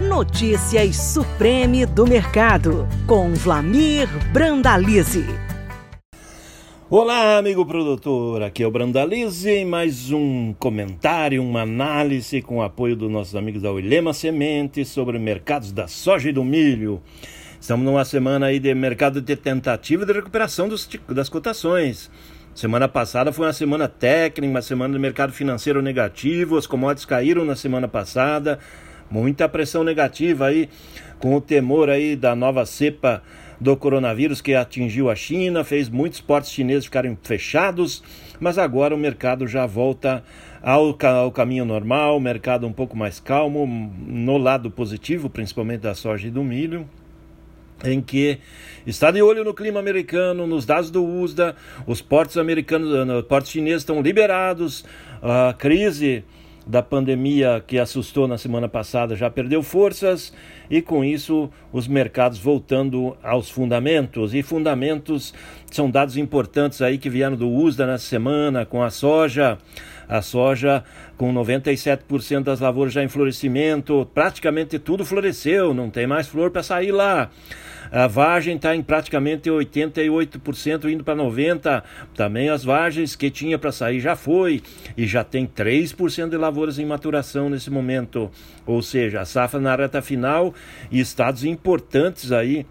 Notícias Supreme do Mercado, com Vlamir Brandalize. Olá, amigo produtor, aqui é o Brandalize em mais um comentário, uma análise com o apoio dos nossos amigos da Oilema Sementes sobre mercados da soja e do milho. Estamos numa semana aí de mercado de tentativa de recuperação dos, das cotações. Semana passada foi uma semana técnica, uma semana de mercado financeiro negativo, as commodities caíram na semana passada, muita pressão negativa aí, com o temor aí da nova cepa do coronavírus que atingiu a China, fez muitos portos chineses ficarem fechados, mas agora o mercado já volta ao, ao caminho normal, mercado um pouco mais calmo, no lado positivo, principalmente da soja e do milho em que está de olho no clima americano, nos dados do USDA, os portos americanos, os eh, portos chineses estão liberados, a crise da pandemia que assustou na semana passada já perdeu forças e com isso os mercados voltando aos fundamentos. E fundamentos são dados importantes aí que vieram do USDA nessa semana com a soja a soja com 97% das lavouras já em florescimento praticamente tudo floresceu não tem mais flor para sair lá a vagem está em praticamente 88%, indo para 90%. Também as vagens que tinha para sair já foi. E já tem 3% de lavouras em maturação nesse momento. Ou seja, a safra na reta final e estados importantes aí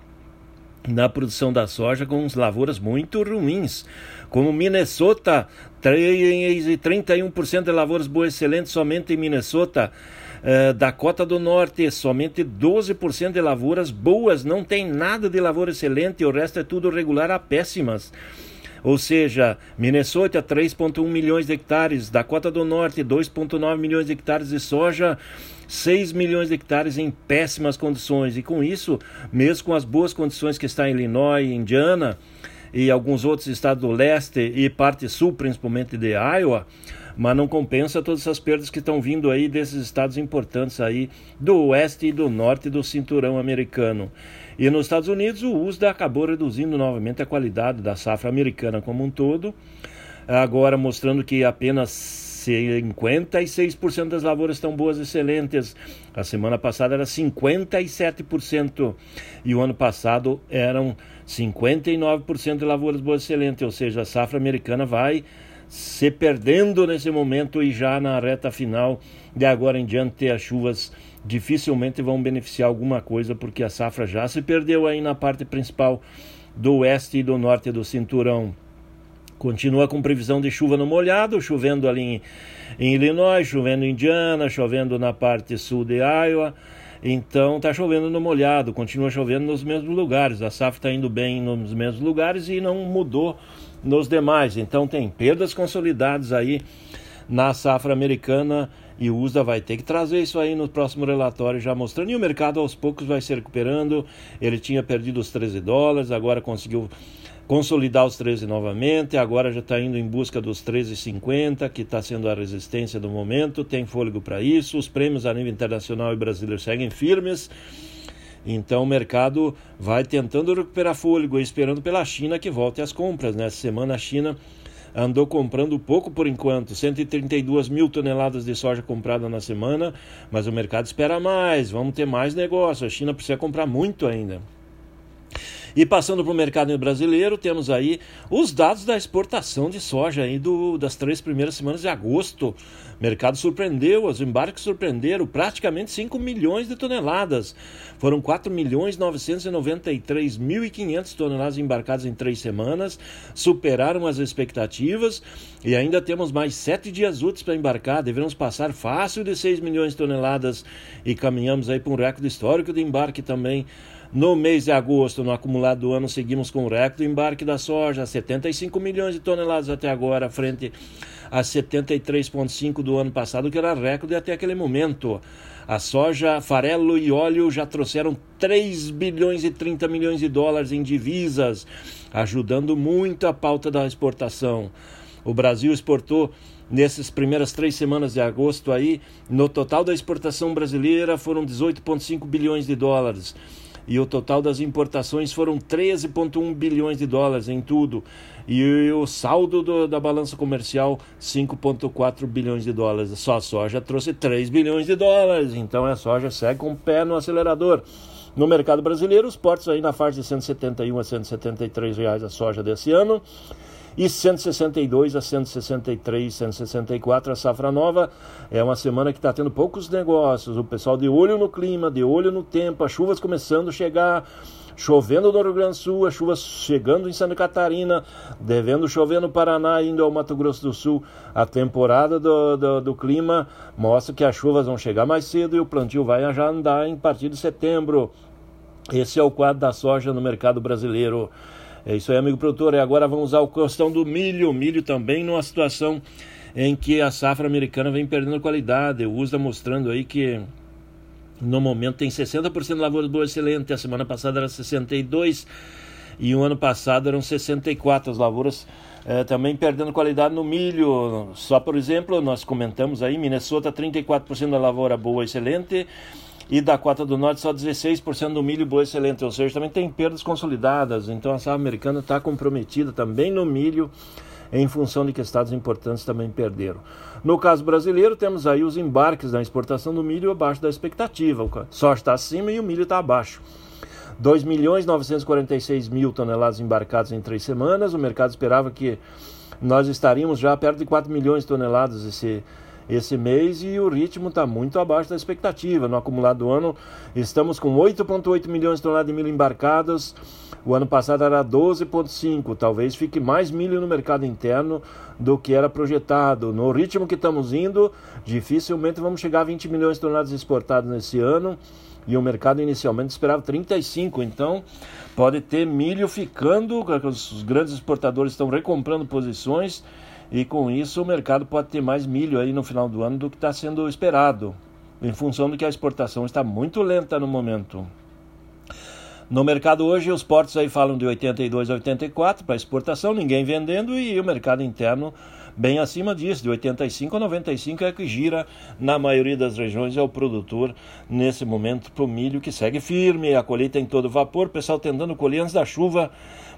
na produção da soja com lavouras muito ruins, como Minnesota, 31% de lavouras boas excelentes somente em Minnesota. Uh, Dakota do Norte, somente 12% de lavouras boas, não tem nada de lavoura excelente, o resto é tudo regular a péssimas. Ou seja, Minnesota 3,1 milhões de hectares, Dakota do Norte 2,9 milhões de hectares de soja, 6 milhões de hectares em péssimas condições. E com isso, mesmo com as boas condições que está em Illinois, Indiana e alguns outros estados do leste e parte sul, principalmente de Iowa, mas não compensa todas essas perdas que estão vindo aí desses estados importantes aí do oeste e do norte do cinturão americano. E nos Estados Unidos o USDA acabou reduzindo novamente a qualidade da safra americana como um todo, agora mostrando que apenas 56% das lavouras estão boas excelentes. A semana passada era 57% e o ano passado eram 59% de lavouras boas excelentes, ou seja, a safra americana vai se perdendo nesse momento e já na reta final de agora em diante as chuvas dificilmente vão beneficiar alguma coisa porque a safra já se perdeu aí na parte principal do oeste e do norte do cinturão. Continua com previsão de chuva no molhado, chovendo ali em, em Illinois, chovendo em Indiana, chovendo na parte sul de Iowa. Então está chovendo no molhado, continua chovendo nos mesmos lugares. A safra está indo bem nos mesmos lugares e não mudou nos demais. Então tem perdas consolidadas aí na safra americana e o USDA vai ter que trazer isso aí no próximo relatório já mostrando. E o mercado aos poucos vai se recuperando. Ele tinha perdido os 13 dólares, agora conseguiu consolidar os 13 novamente, agora já está indo em busca dos 13,50, que está sendo a resistência do momento, tem fôlego para isso. Os prêmios a nível internacional e brasileiro seguem firmes. Então o mercado vai tentando recuperar fôlego, esperando pela China que volte às compras. Nessa né? semana a China andou comprando pouco por enquanto, 132 mil toneladas de soja comprada na semana, mas o mercado espera mais, vamos ter mais negócio. A China precisa comprar muito ainda. E passando para o mercado brasileiro, temos aí os dados da exportação de soja aí do, das três primeiras semanas de agosto. O mercado surpreendeu, os embarques surpreenderam, praticamente 5 milhões de toneladas. Foram 4 milhões 993 mil e 500 toneladas embarcadas em três semanas, superaram as expectativas e ainda temos mais sete dias úteis para embarcar. Devemos passar fácil de 6 milhões de toneladas e caminhamos aí para um recorde histórico de embarque também no mês de agosto, no acumulado do ano, seguimos com o recorde embarque da soja, 75 milhões de toneladas até agora, frente a 73,5 do ano passado, que era recorde até aquele momento. A soja, farelo e óleo já trouxeram 3 bilhões e 30 milhões de dólares em divisas, ajudando muito a pauta da exportação. O Brasil exportou nessas primeiras três semanas de agosto aí, no total da exportação brasileira foram 18,5 bilhões de dólares e o total das importações foram 13,1 bilhões de dólares em tudo. E o saldo do, da balança comercial, 5,4 bilhões de dólares. Só a soja trouxe 3 bilhões de dólares. Então a soja segue com o pé no acelerador. No mercado brasileiro, os portos aí na faixa de 171 a 173 reais a soja desse ano e 162 a 163, 164 a safra nova. É uma semana que está tendo poucos negócios. O pessoal de olho no clima, de olho no tempo, as chuvas começando a chegar. Chovendo no Rio Grande do Sul, as chuvas chegando em Santa Catarina, devendo chover no Paraná, indo ao Mato Grosso do Sul. A temporada do, do, do clima mostra que as chuvas vão chegar mais cedo e o plantio vai já andar em partir de setembro. Esse é o quadro da soja no mercado brasileiro. É isso aí, amigo produtor. E agora vamos ao questão do milho. O milho também numa situação em que a safra americana vem perdendo qualidade. O USDA mostrando aí que no momento tem 60% de lavouras boas excelente. A semana passada era 62% e o ano passado eram 64 as lavouras. É, também perdendo qualidade no milho. Só por exemplo, nós comentamos aí, Minnesota 34% da lavoura boa excelente e da cota do norte só 16% do milho boa excelente, ou seja, também tem perdas consolidadas. Então a safra americana está comprometida também no milho, em função de que estados importantes também perderam. No caso brasileiro, temos aí os embarques da exportação do milho abaixo da expectativa. O soja está acima e o milho está abaixo. 2 milhões 946 mil toneladas embarcadas em três semanas. O mercado esperava que nós estaríamos já perto de 4 milhões de toneladas esse esse mês e o ritmo está muito abaixo da expectativa. No acumulado do ano, estamos com 8,8 milhões de toneladas de milho embarcadas. O ano passado era 12,5. Talvez fique mais milho no mercado interno do que era projetado. No ritmo que estamos indo, dificilmente vamos chegar a 20 milhões de toneladas exportadas nesse ano. E o mercado inicialmente esperava 35. Então, pode ter milho ficando, os grandes exportadores estão recomprando posições e com isso o mercado pode ter mais milho aí no final do ano do que está sendo esperado, em função de que a exportação está muito lenta no momento. No mercado hoje, os portos aí falam de 82 a 84 para exportação, ninguém vendendo, e o mercado interno bem acima disso, de 85 a 95 é que gira na maioria das regiões, é o produtor nesse momento para o milho que segue firme, a colheita em todo vapor, o pessoal tentando colher antes da chuva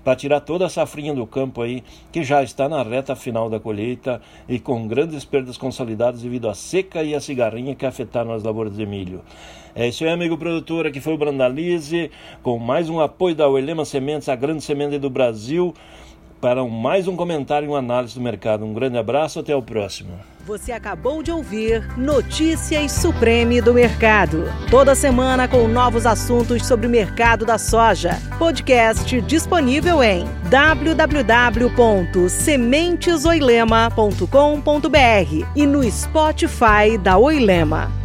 para tirar toda a safrinha do campo aí, que já está na reta final da colheita e com grandes perdas consolidadas devido à seca e à cigarrinha que afetaram as lavouras de milho. É isso aí, amigo produtor, aqui foi o Brandalize, com mais um apoio da Oelema Sementes, a grande semente do Brasil para mais um comentário e uma análise do mercado. Um grande abraço, até o próximo. Você acabou de ouvir Notícias Supreme do Mercado. Toda semana com novos assuntos sobre o mercado da soja. Podcast disponível em www.sementesoilema.com.br e no Spotify da Oilema.